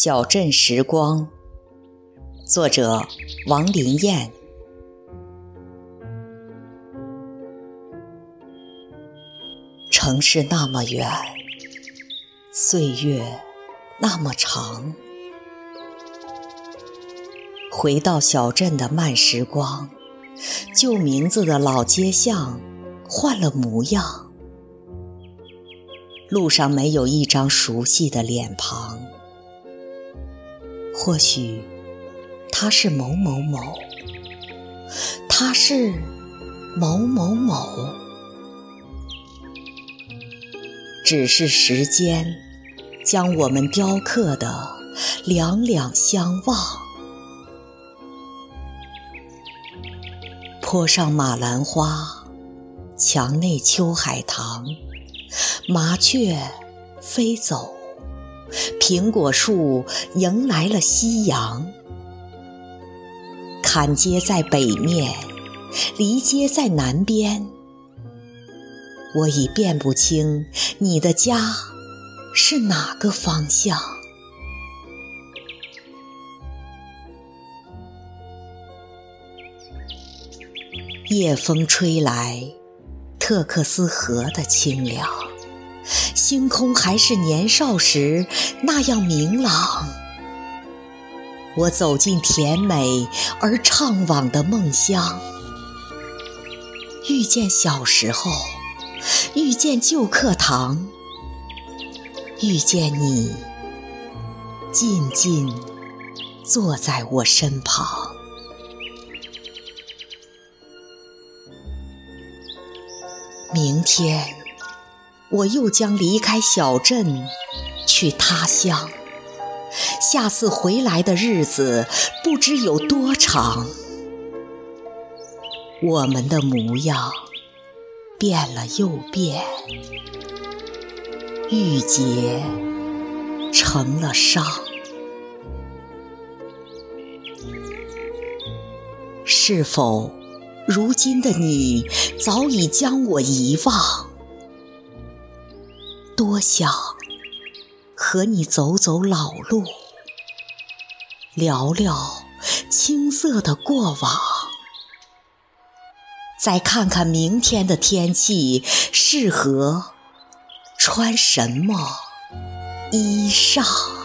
小镇时光，作者王林燕。城市那么远，岁月那么长，回到小镇的慢时光，旧名字的老街巷换了模样。路上没有一张熟悉的脸庞，或许他是某某某，他是某某某，只是时间将我们雕刻的两两相望。坡上马兰花，墙内秋海棠。麻雀飞走，苹果树迎来了夕阳。坎街在北面，离街在南边。我已辨不清你的家是哪个方向。夜风吹来，特克斯河的清凉。星空还是年少时那样明朗。我走进甜美而怅惘的梦乡，遇见小时候，遇见旧课堂，遇见你，静静坐在我身旁。明天。我又将离开小镇，去他乡。下次回来的日子不知有多长。我们的模样变了又变，郁结成了伤。是否如今的你早已将我遗忘？多想和你走走老路，聊聊青涩的过往，再看看明天的天气适合穿什么衣裳。